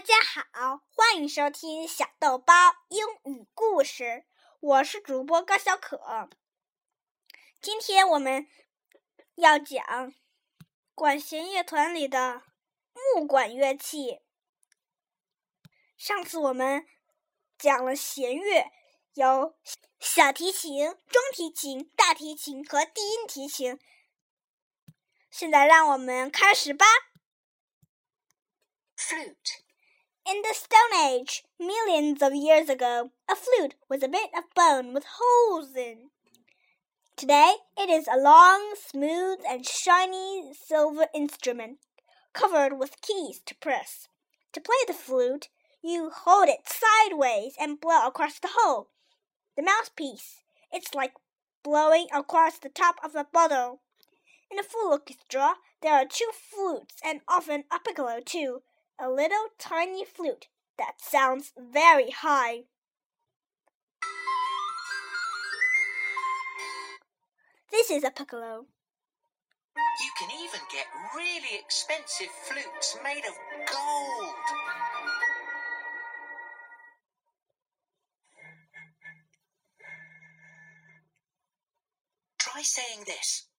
大家好，欢迎收听小豆包英语故事，我是主播高小可。今天我们要讲管弦乐团里的木管乐器。上次我们讲了弦乐，有小提琴、中提琴、大提琴和低音提琴。现在让我们开始吧。Flute. In the Stone Age, millions of years ago, a flute was a bit of bone with holes in. Today, it is a long, smooth, and shiny silver instrument covered with keys to press. To play the flute, you hold it sideways and blow across the hole. The mouthpiece. It's like blowing across the top of a bottle. In a full orchestra, there are two flutes and often a piccolo too a little tiny flute that sounds very high. This is a piccolo. You can even get really expensive flutes made of gold. Try saying this.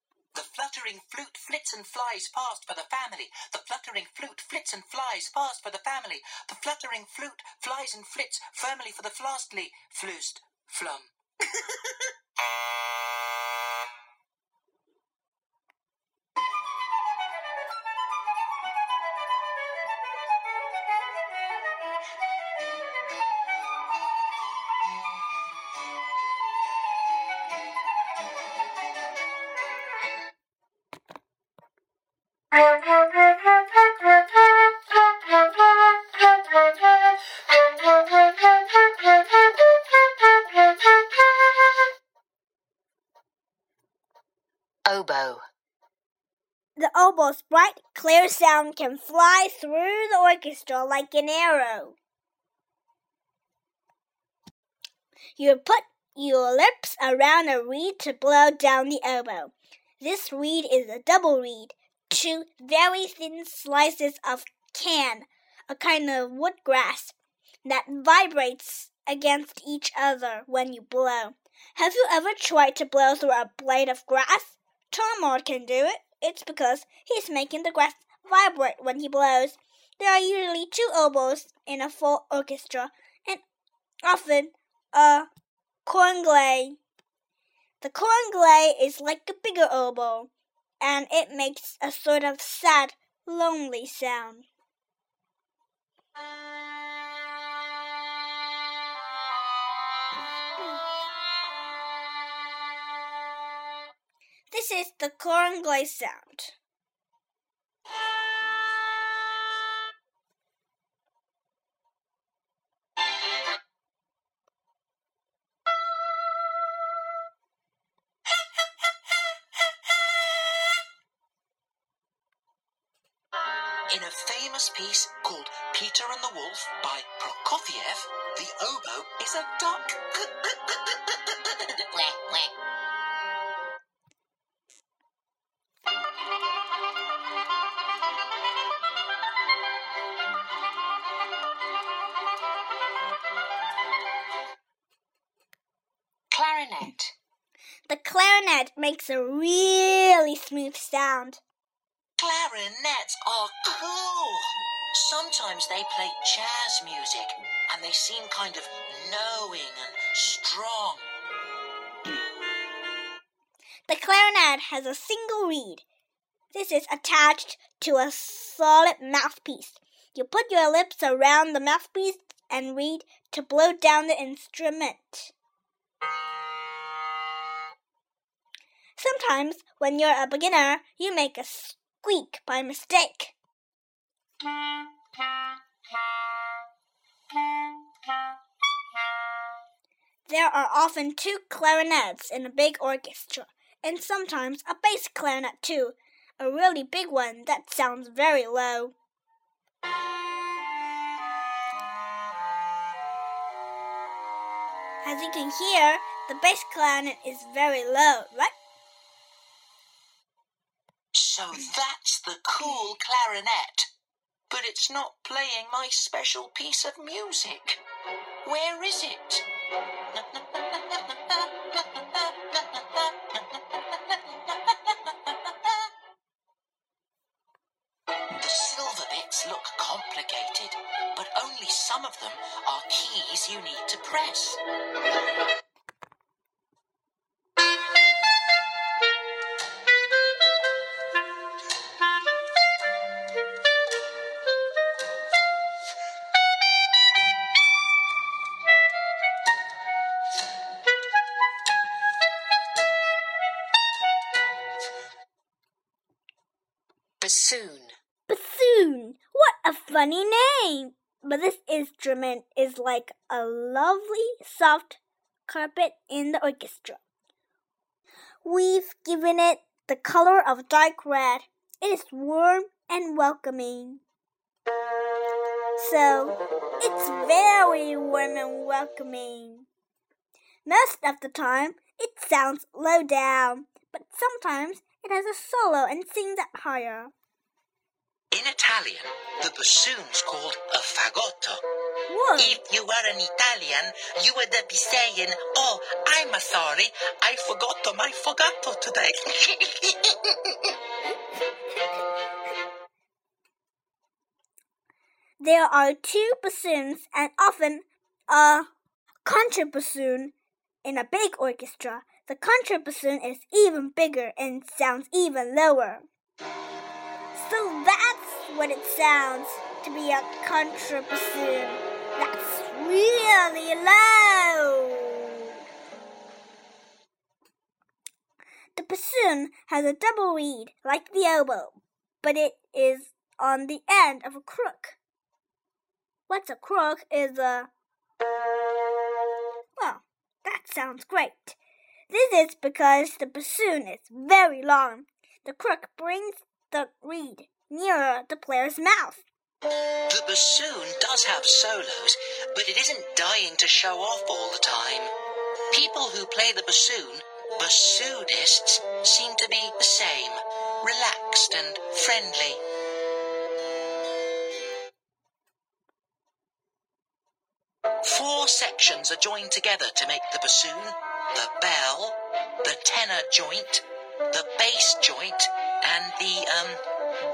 The fluttering flute flits and flies past for the family. The fluttering flute flits and flies past for the family. The fluttering flute flies and flits firmly for the flastly flust flum. The oboe's bright, clear sound can fly through the orchestra like an arrow. You put your lips around a reed to blow down the oboe. This reed is a double reed, two very thin slices of can, a kind of wood grass, that vibrates against each other when you blow. Have you ever tried to blow through a blade of grass? Tom can do it. It's because he's making the grass vibrate when he blows. There are usually two oboes in a full orchestra, and often a cor anglais. The cor anglais is like a bigger oboe, and it makes a sort of sad, lonely sound. This is the cor anglais sound. In a famous piece called Peter and the Wolf by Prokofiev, the oboe is a duck. clarinet makes a really smooth sound. Clarinets are cool. Sometimes they play jazz music and they seem kind of knowing and strong. The clarinet has a single reed. This is attached to a solid mouthpiece. You put your lips around the mouthpiece and reed to blow down the instrument. Sometimes, when you're a beginner, you make a squeak by mistake. There are often two clarinets in a big orchestra, and sometimes a bass clarinet too, a really big one that sounds very low. As you can hear, the bass clarinet is very low, right? So that's the cool clarinet. But but it's not playing my special piece of music. Where is it? The silver bits look complicated, but only some of them are keys you need to press. Bassoon. Bassoon. What a funny name! But this instrument is like a lovely soft carpet in the orchestra. We've given it the color of dark red. It is warm and welcoming. So, it's very warm and welcoming. Most of the time, it sounds low down, but sometimes it has a solo and sings up higher. Italian, the bassoon's called a fagotto. Whoa! If you were an Italian, you would be saying, Oh, I'm sorry, I forgot my fagotto today. There are two bassoons and often a contrabassoon in a big orchestra. The contrabassoon is even bigger and sounds even lower. So that's what it sounds to be a contrabassoon. That's really low. The bassoon has a double reed like the oboe, but it is on the end of a crook. What's a crook is a. Well, that sounds great. This is because the bassoon is very long. The crook brings the reed nearer the player's mouth. the bassoon does have solos, but it isn't dying to show off all the time. People who play the bassoon, bassoonists, seem to be the same, relaxed and friendly. Four sections are joined together to make the bassoon the bell, the tenor joint, the bass joint, and the, um,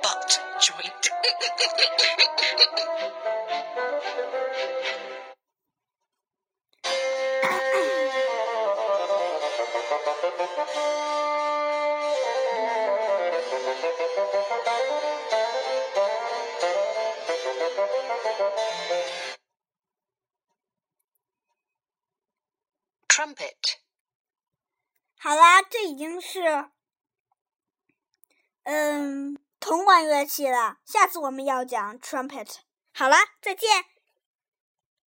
butt joint. Trumpet. 好啦，这已经是 嗯铜管乐器了。下次我们要讲 trumpet。好啦，再见。